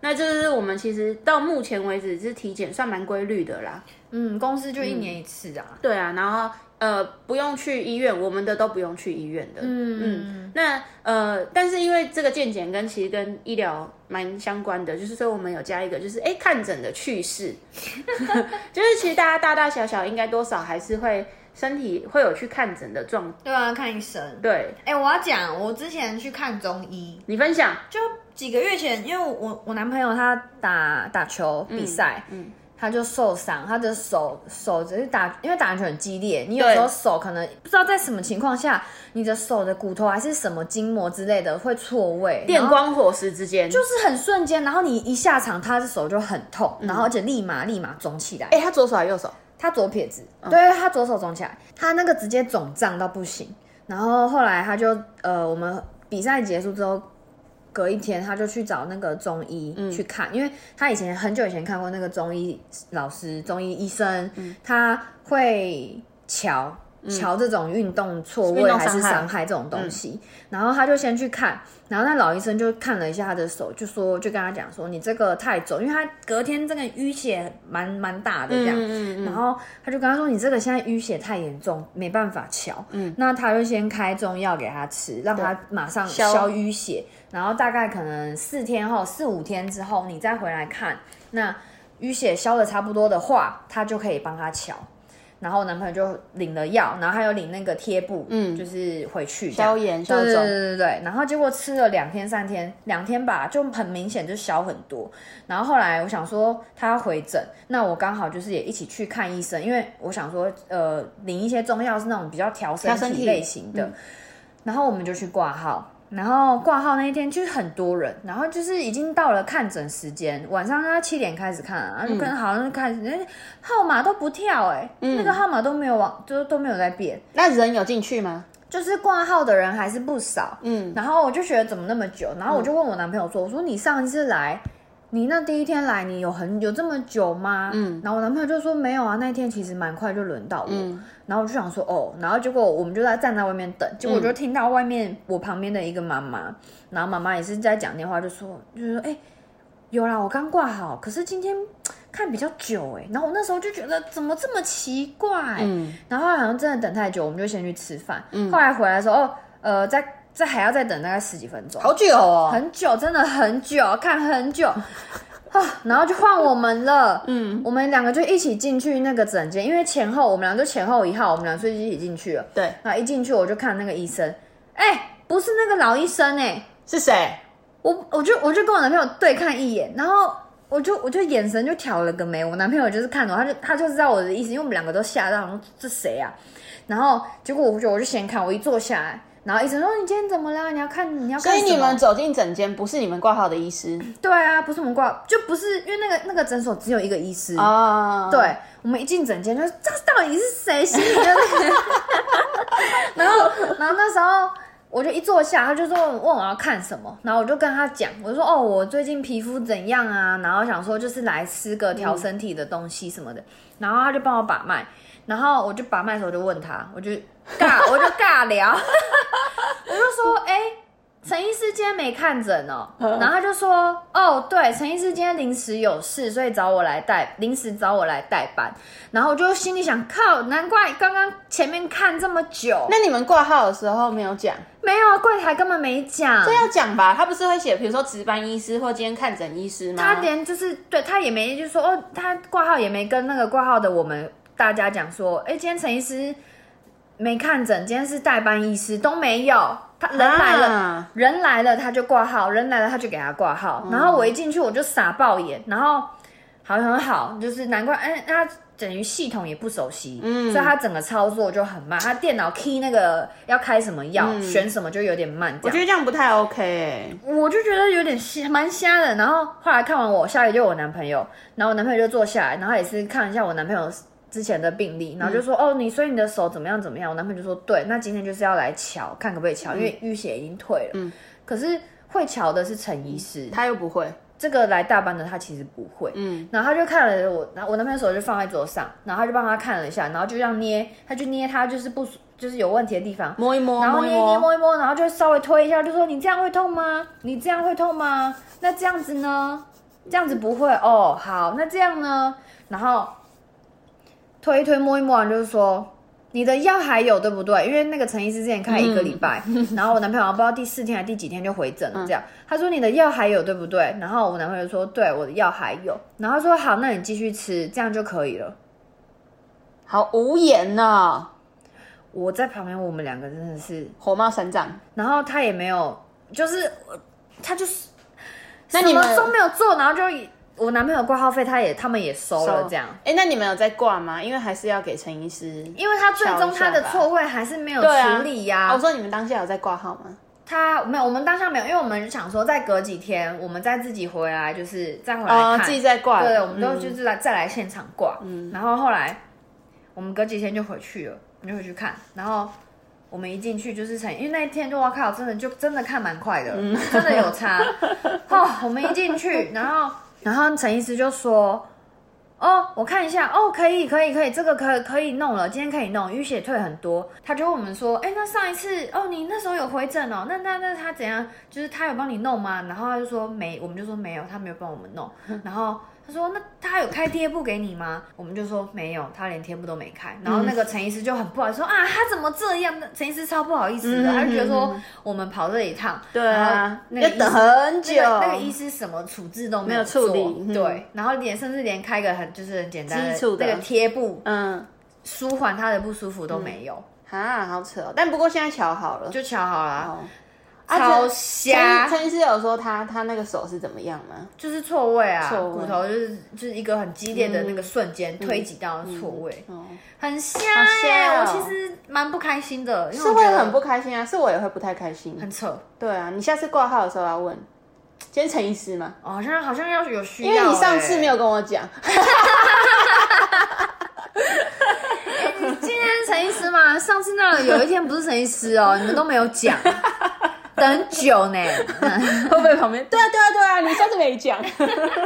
那就是我们其实到目前为止是体检算蛮规律的啦。嗯，公司就一年一次啊。对啊，然后。呃，不用去医院，我们的都不用去医院的。嗯嗯，那呃，但是因为这个健检跟其实跟医疗蛮相关的，就是说我们有加一个，就是哎看诊的趣事，(laughs) 就是其实大家大大小小应该多少还是会身体会有去看诊的状。对啊，看医生。对，哎，我要讲，我之前去看中医，你分享。就几个月前，因为我我男朋友他打打球比赛，嗯。他就受伤，他的手手只是打，因为打篮球很激烈，你有时候手可能不知道在什么情况下，你的手的骨头还是什么筋膜之类的会错位，电光火石之间，就是很瞬间，然后你一下场，他的手就很痛，然后而且立马立马肿起来。哎，他左手还是右手？他左撇子，对他左手肿起来，他那个直接肿胀到不行。然后后来他就呃，我们比赛结束之后。隔一天，他就去找那个中医去看，因为他以前很久以前看过那个中医老师、中医医生，他会瞧。瞧这种运动错位还是伤害。这种东西，然后他就先去看，然后那老医生就看了一下他的手，就说就跟他讲说你这个太肿，因为他隔天这个淤血蛮蛮大的这样，然后他就跟他说你这个现在淤血太严重，没办法瞧，那他就先开中药给他吃，让他马上消。淤血，然后大概可能四天后四五天之后你再回来看，那淤血消的差不多的话，他就可以帮他瞧。然后我男朋友就领了药，然后还有领那个贴布，嗯，就是回去消炎消肿，对对对对然后结果吃了两天三天，两天吧，就很明显就消很多。然后后来我想说他要回诊，那我刚好就是也一起去看医生，因为我想说呃领一些中药是那种比较调身体类型的，然后我们就去挂号。然后挂号那一天就是很多人，然后就是已经到了看诊时间，晚上他七点开始看，然后就跟好像开始，哎，号码都不跳，哎，那个号码都没有往，就都没有在变。那人有进去吗？就是挂号的人还是不少，嗯。然后我就觉得怎么那么久，然后我就问我男朋友说，我说你上一次来。你那第一天来，你有很有这么久吗？嗯，然后我男朋友就说没有啊，那一天其实蛮快就轮到我。嗯，然后我就想说哦，然后结果我们就在站在外面等，结果我就听到外面我旁边的一个妈妈，然后妈妈也是在讲电话，就说就是说哎，有啦，我刚挂好，可是今天看比较久哎，然后我那时候就觉得怎么这么奇怪，嗯，然后好像真的等太久，我们就先去吃饭，嗯，后来回来的时候，呃，在。这还要再等大概十几分钟，好久哦，很久，真的很久，看很久。(laughs) 啊，然后就换我们了，嗯，我们两个就一起进去那个诊间，因为前后我们俩就前后一号，我们俩所以一起进去了，对，那一进去我就看那个医生，哎，不是那个老医生哎，是谁？我我就我就跟我男朋友对看一眼，然后我就我就眼神就挑了个眉，我男朋友就是看我，他就他就知道我的意思，因为我们两个都吓到，说这谁啊？然后结果我就我就先看，我一坐下来。然后医生说：“你今天怎么了？你要看你要看所以你们走进诊间，不是你们挂号的医师？对啊，不是我们挂，就不是因为那个那个诊所只有一个医师啊。对，我们一进诊间就这到底是谁？心里就然后然后那时候我就一坐下，他就说问我要看什么，然后我就跟他讲，我就说哦，我最近皮肤怎样啊？然后想说就是来吃个调身体的东西什么的。然后他就帮我把脉，然后我就把脉的时候就问他，我就。尬，(laughs) 我就尬聊，(laughs) 我就说，哎，陈医师今天没看诊哦，然后他就说，哦，对，陈医师今天临时有事，所以找我来代，临时找我来代班，然后我就心里想，靠，难怪刚刚前面看这么久。那你们挂号的时候没有讲？没有啊，柜台根本没讲。这要讲吧？他不是会写，比如说值班医师或今天看诊医师吗？他连就是对他也没，就说哦，他挂号也没跟那个挂号的我们大家讲说，哎，今天陈医师。没看诊，今天是代班医师都没有，他人来了，人来了他就挂号，人来了他就给他挂号，然后我一进去我就傻爆眼，然后好很好，就是难怪，哎，他等于系统也不熟悉，嗯，所以他整个操作就很慢，他电脑 key 那个要开什么药，选什么就有点慢，我觉得这样不太 OK，我就觉得有点瞎，蛮瞎的。然后后来看完我，下一个就我男朋友，然后我男朋友就坐下来，然后也是看一下我男朋友。之前的病例，然后就说哦，你所以你的手怎么样怎么样？我男朋友就说对，那今天就是要来瞧，看可不可以瞧，因为淤血已经退了。嗯，可是会瞧的是陈医师，他又不会。这个来大班的他其实不会。嗯，然后他就看了我，然后我男朋友手就放在桌上，然后他就帮他看了一下，然后就这样捏，他就捏他就是不就是有问题的地方，摸一摸，然后捏捏摸一摸，然后就稍微推一下，就说你这样会痛吗？你这样会痛吗？那这样子呢？这样子不会哦。好，那这样呢？然后。推一推摸一摸完就是说，你的药还有对不对？因为那个陈医师之前开一个礼拜，(laughs) 然后我男朋友不知道第四天还是第几天就回诊了，这样他说你的药还有对不对？然后我男朋友说对，我的药还有，然后说好，那你继续吃，这样就可以了。好无言呐！我在旁边，我们两个真的是火冒三丈，然后他也没有，就是他就是什么都没有做，然后就。我男朋友挂号费，他也他们也收了这样。哎，那你们有在挂吗？因为还是要给陈医师，因为他最终他的错位还是没有处理呀。我说你们当下有在挂号吗？他没有，我们当下没有，因为我们想说再隔几天，我们再自己回来，就是再回来看，自己再挂。对，我们都就是来再来现场挂。嗯，然后后来我们隔几天就回去了，就回去看。然后我们一进去就是陈，因为那一天就哇靠，真的就真的看蛮快的，真的有差。(laughs) 哦，我们一进去，然后。然后陈医师就说：“哦，我看一下，哦，可以，可以，可以，这个可可以弄了，今天可以弄，淤血退很多。”他就问我们说：“哎，那上一次，哦，你那时候有回诊哦，那那那他怎样？就是他有帮你弄吗？”然后他就说：“没。”我们就说：“没有，他没有帮我们弄。”然后。他说：“那他有开贴布给你吗？”我们就说没有，他连贴布都没开。然后那个陈医师就很不好意思说：“啊，他怎么这样？”陈医师超不好意思的，他就觉得说我们跑这一趟，对啊，要等很久。那个医师什么处置都没有处理，对，然后连甚至连开个很就是很简单的那个贴布，嗯，舒缓他的不舒服都没有。啊，好扯哦！但不过现在瞧好了，就瞧好了。超瞎！陈医师有说他他那个手是怎么样吗？就是错位啊，骨头就是就是一个很激烈的那个瞬间推挤到错位，很瞎耶！我其实蛮不开心的，是会很不开心啊，是我也会不太开心，很扯。对啊，你下次挂号的时候要问，今天陈医师吗？哦，好像好像要有需要，因为你上次没有跟我讲。(laughs) 今天是陈医师吗？上次那有一天不是陈医师哦，你们都没有讲。(laughs) 等久呢，(laughs) 会不会旁边？对啊，对啊，对啊，你上次没讲，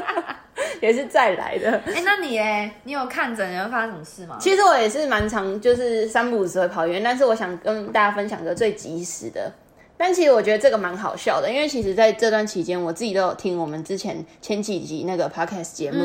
(laughs) 也是再来的。哎，那你哎，你有看诊，有发生什么事吗？其实我也是蛮常，就是三不五时会跑医院，但是我想跟大家分享个最及时的。但其实我觉得这个蛮好笑的，因为其实在这段期间，我自己都有听我们之前前几集那个 podcast 节目，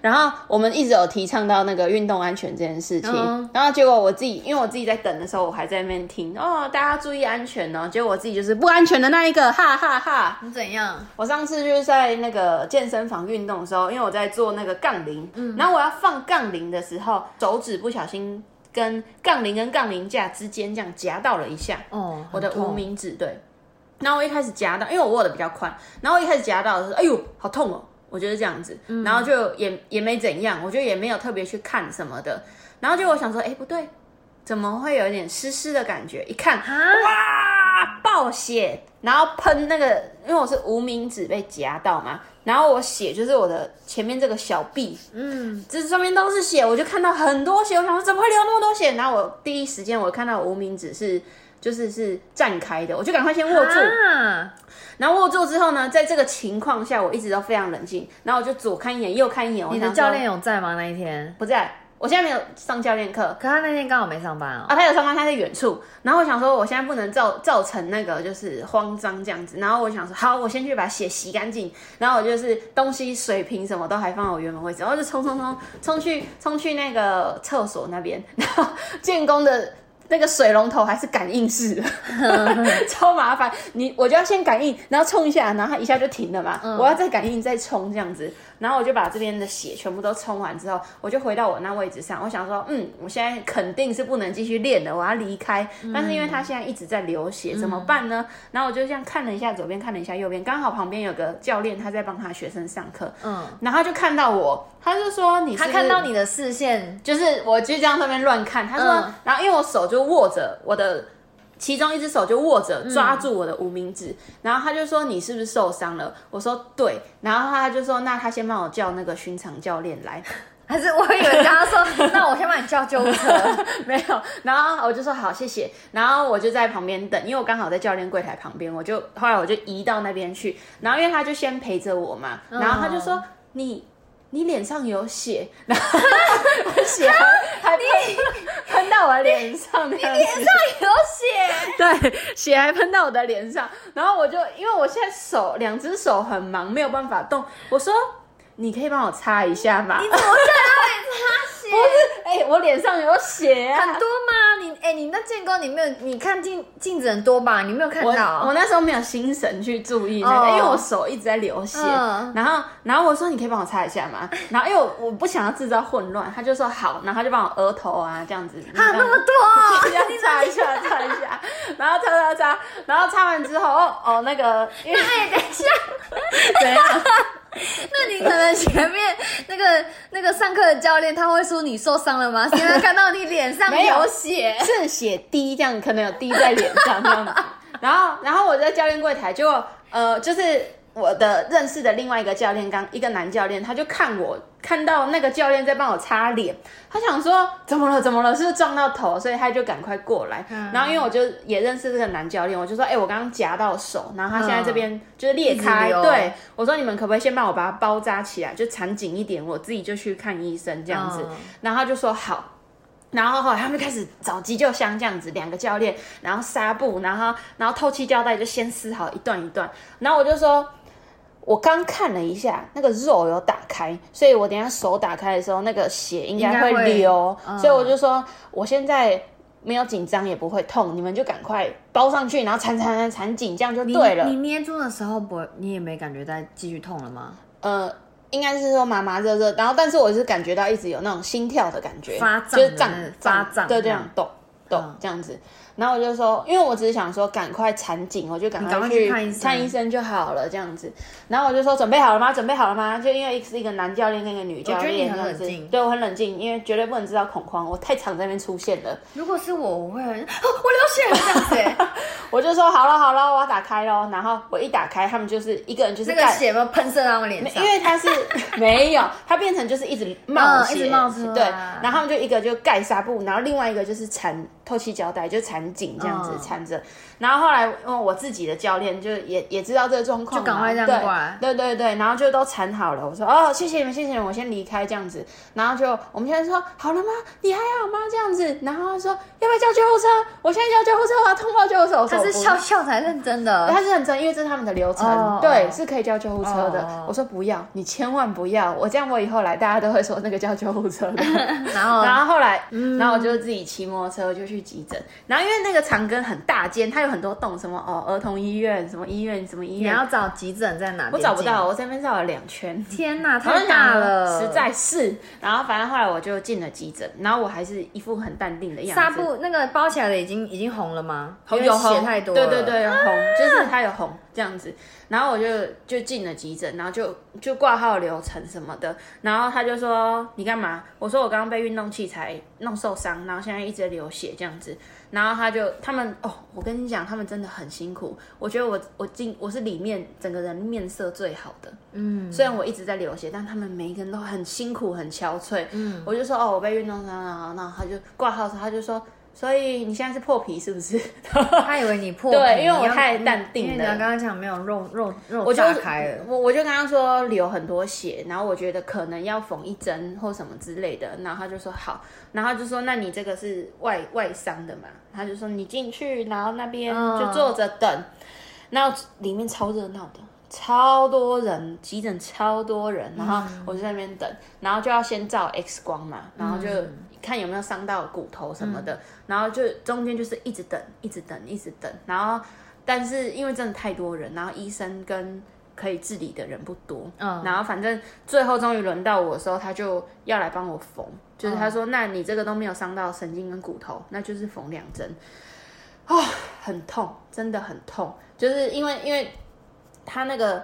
然后我们一直有提倡到那个运动安全这件事情，然后结果我自己，因为我自己在等的时候，我还在那边听哦，大家注意安全哦，结果我自己就是不安全的那一个，哈哈哈。你怎样？我上次就是在那个健身房运动的时候，因为我在做那个杠铃，然后我要放杠铃的时候，手指不小心。跟杠铃跟杠铃架之间这样夹到了一下，哦，我的无名指对，然后我一开始夹到，因为我握的比较宽，然后我一开始夹到的时候，哎呦，好痛哦，我觉得这样子，然后就也也没怎样，我觉得也没有特别去看什么的，然后就我想说，哎，不对，怎么会有一点湿湿的感觉？一看，哇，爆血，然后喷那个，因为我是无名指被夹到嘛。然后我血就是我的前面这个小臂，嗯，这上面都是血，我就看到很多血，我想说怎么会流那么多血？然后我第一时间我看到无名指是就是是绽开的，我就赶快先握住，然后握住之后呢，在这个情况下我一直都非常冷静，然后我就左看一眼右看一眼。你的教练有在吗？那一天不在。我现在没有上教练课，可他那天刚好没上班哦。啊，他有上班，他在远处。然后我想说，我现在不能造造成那个就是慌张这样子。然后我想说，好，我先去把血洗干净。然后我就是东西、水瓶什么都还放在我原本位置，然后就冲冲冲冲去冲去那个厕所那边。然后建工的。那个水龙头还是感应式的，(laughs) 超麻烦。你我就要先感应，然后冲一下，然后它一下就停了嘛。我要再感应再冲这样子，然后我就把这边的血全部都冲完之后，我就回到我那位置上。我想说，嗯，我现在肯定是不能继续练的，我要离开。但是因为他现在一直在流血，怎么办呢？然后我就这样看了一下左边，看了一下右边，刚好旁边有个教练他在帮他学生上课，嗯，然后就看到我。他就说你，他看到你的视线，就是我就这样上面乱看。他说，然后因为我手就握着我的，其中一只手就握着抓住我的无名指，然后他就说你是不是受伤了？我说对，然后他就说那他先帮我叫那个巡场教练来，(laughs) 还是我以为他说 (laughs) 那我先帮你叫救护车，(laughs) 没有，然后我就说好谢谢，然后我就在旁边等，因为我刚好在教练柜台旁边，我就后来我就移到那边去，然后因为他就先陪着我嘛，然后他就说你。你脸上有血，(laughs) 然后血还还喷喷到我脸上，你脸上有血，对，血还喷到我的脸上，然后我就因为我现在手两只手很忙，没有办法动，我说你可以帮我擦一下吗？你怎么在那里擦？不是，哎，我脸上有血啊，很多吗？你，哎，你那建哥，你没有，你看镜镜子很多吧？你没有看到？我那时候没有心神去注意那个，因为我手一直在流血。然后，然后我说你可以帮我擦一下吗？然后因为我不想要制造混乱，他就说好，然后他就帮我额头啊这样子。他那么多，(laughs) 要擦一下，擦一下，然后擦擦擦，然后擦完之后，哦哦，那个，因为等一下，(laughs) 怎样？(laughs) 那你可能前面那个那个上课的教练他会说你受伤了吗？因为看到你脸上 (laughs) 有血，是血滴这样，可能有滴在脸上这样子。然后，然后我在教练柜台就呃，就是。我的认识的另外一个教练，刚一个男教练，他就看我看到那个教练在帮我擦脸，他想说怎么了怎么了，是不是撞到头？所以他就赶快过来。然后因为我就也认识这个男教练，我就说，哎，我刚刚夹到手，然后他现在这边就是裂开。对，我说你们可不可以先帮我把它包扎起来，就缠紧一点，我自己就去看医生这样子。然后他就说好。然后后来他们就开始找急救箱这样子，两个教练，然后纱布，然后然后透气胶带就先撕好一段一段。然后我就说。我刚看了一下，那个肉有打开，所以我等下手打开的时候，那个血应该会流，所以我就说我现在没有紧张，也不会痛，你们就赶快包上去，然后缠缠缠缠紧，这样就对了。你捏住的时候不，你也没感觉在继续痛了吗？呃，应该是说麻麻热热，然后但是我是感觉到一直有那种心跳的感觉，发胀就是胀发胀，对，这样动动这样子。然后我就说，因为我只是想说赶快缠紧，我就赶快去看医生就好了这样子。然后我就说准备好了吗？准备好了吗？就因为是一个男教练跟一个女教练这样子，对我很冷静，因为绝对不能制造恐慌，我太常在那边出现了。如果是我，我会很我流血了这样子。(laughs) 我就说好了好了，我要打开喽。然后我一打开，他们就是一个人就是那个血不喷射到我脸上，因为他是 (laughs) 没有，他变成就是一直冒血，一直冒出对，然后他们就一个就盖纱布，然后另外一个就是缠透气胶带，就缠紧这样子。缠着，然后后来因为我自己的教练就也也知道这个状况，就赶快这样过来，对对对，然后就都缠好了。我说哦，谢谢你们，谢谢你们，我先离开这样子。然后就我们现在说好了吗？你还好吗？这样子，然后他说要不要叫救护车？我现在叫救护车，我要通报救护车。他是笑笑才认真的，他是认真，因为这是他们的流程，对，是可以叫救护车的。我说不要，你千万不要，我这样我以后来大家都会说那个叫救护车的。(laughs) 然后然后后来，然后我就自己骑摩托车就去急诊，然后因为那个长庚很大间，它有很多栋，什么哦儿童医院，什么医院，什么医院。你要找急诊在哪？我找不到，我这边绕了两圈。天哪，太大了，实在是。然后反正后来我就进了急诊，然后我还是一副很淡定的样子。纱布那个包起来的已经已经红了吗？红有血太多。对对对，红就是它有红这样子。然后我就就进了急诊，然后就就挂号流程什么的。然后他就说你干嘛？我说我刚刚被运动器材弄受伤，然后现在一直流血这样子。然后他就他们哦，我跟你讲，他们真的很辛苦。我觉得我我进我是里面整个人面色最好的，嗯，虽然我一直在流血，但他们每一个人都很辛苦很憔悴，嗯，我就说哦，我被运动伤了，然后他就挂号时他就说。所以你现在是破皮是不是？(laughs) 他以为你破皮，对，因为我太淡定了。因为刚刚讲没有肉肉肉炸开了，我我就跟他说流很多血，然后我觉得可能要缝一针或什么之类的，然后他就说好，然后就说那你这个是外外伤的嘛？他就说你进去，然后那边就坐着等，然后里面超热闹的，超多人，急诊超多人，然后我就在那边等，然后就要先照 X 光嘛，然后就。看有没有伤到骨头什么的，然后就中间就是一直等，一直等，一直等。然后，但是因为真的太多人，然后医生跟可以治理的人不多，嗯，然后反正最后终于轮到我的时候，他就要来帮我缝，就是他说，那你这个都没有伤到神经跟骨头，那就是缝两针，哦，很痛，真的很痛，就是因为因为他那个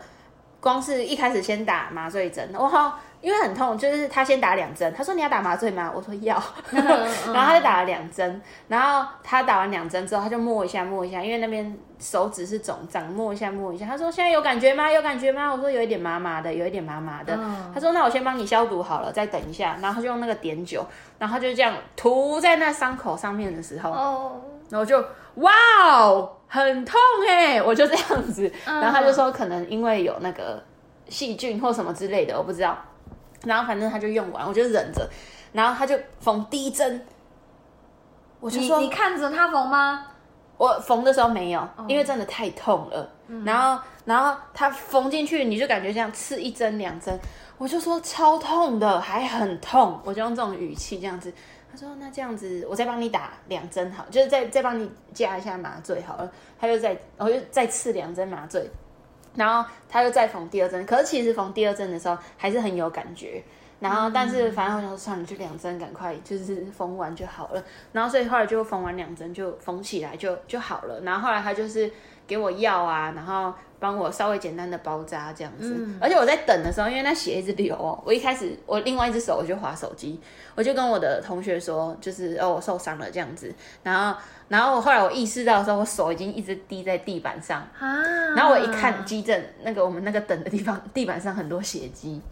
光是一开始先打麻醉针，哇。因为很痛，就是他先打两针。他说你要打麻醉吗？我说要。然后他就打了两针。然后他打完两针之后，他就摸一下摸一下，因为那边手指是肿胀，摸一下摸一下。他说现在有感觉吗？有感觉吗？我说有一点麻麻的，有一点麻麻的。他说那我先帮你消毒好了，再等一下。然后他就用那个碘酒，然后他就这样涂在那伤口上面的时候，然后就哇哦，很痛哎！我就这样子。然后他就说可能因为有那个细菌或什么之类的，我不知道。然后反正他就用完，我就忍着。然后他就缝第一针，我就说：“你看着他缝吗？”我缝的时候没有，因为真的太痛了。然后，然后他缝进去，你就感觉这样刺一针、两针。我就说超痛的，还很痛。我就用这种语气这样子。他说：“那这样子，我再帮你打两针好，就是再再帮你加一下麻醉好了。”他就再，我就再刺两针麻醉。然后他又再缝第二针，可是其实缝第二针的时候还是很有感觉。然后，但是反正我想说，算了，就两针，赶快就是缝完就好了。然后，所以后来就缝完两针就缝起来就就好了。然后后来他就是给我药啊，然后帮我稍微简单的包扎这样子。而且我在等的时候，因为那血一直流哦，我一开始我另外一只手我就划手机，我就跟我的同学说，就是哦我受伤了这样子。然后。然后后来我意识到的时候，我手已经一直滴在地板上啊。然后我一看急诊那个我们那个等的地方，(laughs) 地板上很多血迹。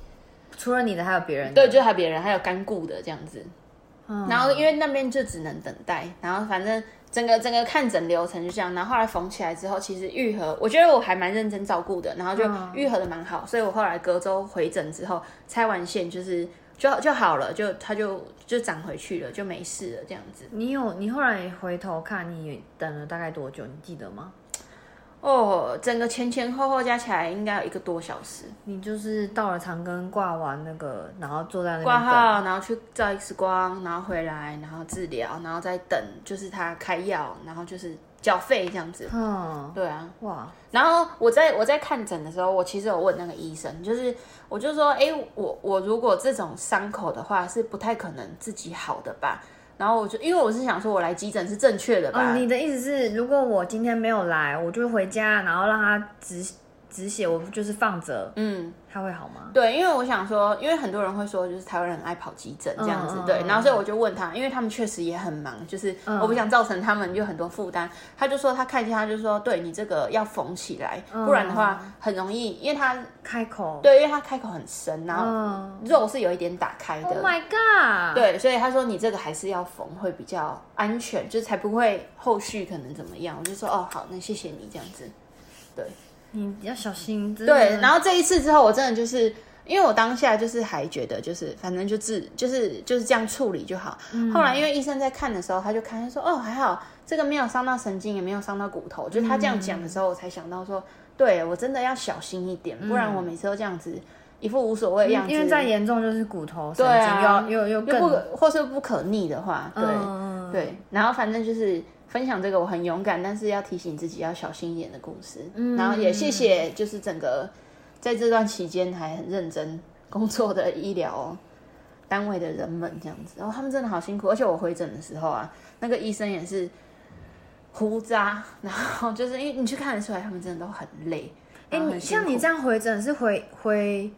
除了你的，还有别人？对，就还有别人，还有干固的这样子。然后因为那边就只能等待。然后反正整个整个看诊流程就这样。然后后来缝起来之后，其实愈合，我觉得我还蛮认真照顾的。然后就愈合的蛮好，所以我后来隔周回诊之后拆完线就是。就就好了，就它就就长回去了，就没事了，这样子。你有你后来回头看，你等了大概多久？你记得吗？哦，整个前前后后加起来应该有一个多小时。你就是到了长庚挂完那个，然后坐在那挂号，然后去照 X 光，然后回来，然后治疗，然后再等，就是他开药，然后就是缴费这样子。嗯，对啊，哇。然后我在我在看诊的时候，我其实有问那个医生，就是我就说，哎，我我如果这种伤口的话，是不太可能自己好的吧？然后我就因为我是想说，我来急诊是正确的吧？你的意思是，如果我今天没有来，我就回家，然后让他止止血，我就是放着，嗯。他会好吗？对，因为我想说，因为很多人会说，就是台湾人爱跑急诊这样子，对。然后所以我就问他，因为他们确实也很忙，就是我不想造成他们有很多负担。他就说他看一下，他就说，对你这个要缝起来，不然的话很容易，因为他开口，对，因为他开口很深，然后肉是有一点打开的。Oh my god！对，所以他说你这个还是要缝会比较安全，就是才不会后续可能怎么样。我就说哦，好，那谢谢你这样子，对。你要小心。对，然后这一次之后，我真的就是因为我当下就是还觉得就是反正就治就是就是这样处理就好。后来因为医生在看的时候，他就看他说哦还好，这个没有伤到神经，也没有伤到骨头。就他这样讲的时候，我才想到说，对我真的要小心一点，不然我每次都这样子一副无所谓的样子。因为再严重就是骨头神经又又又更或是不可逆的话，对对。然后反正就是。分享这个我很勇敢，但是要提醒自己要小心一点的故事。嗯，然后也谢谢，就是整个在这段期间还很认真工作的医疗单位的人们，这样子，然后他们真的好辛苦。而且我回诊的时候啊，那个医生也是胡渣，然后就是因为你去看得出来，他们真的都很累。哎，你像你这样回诊是回回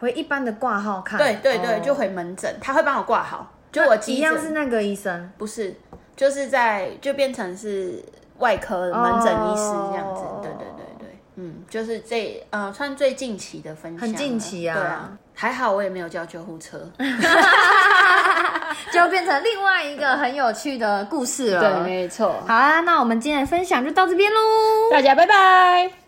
回一般的挂号看？对对对，就回门诊，他会帮我挂好。就我一样是那个医生，不是。就是在就变成是外科门诊医师这样子，对对对对，嗯，就是这呃算最近期的分享，很近期啊，对啊，还好我也没有叫救护车，(laughs) 就变成另外一个很有趣的故事了，对，没错。好啊，那我们今天的分享就到这边喽，大家拜拜。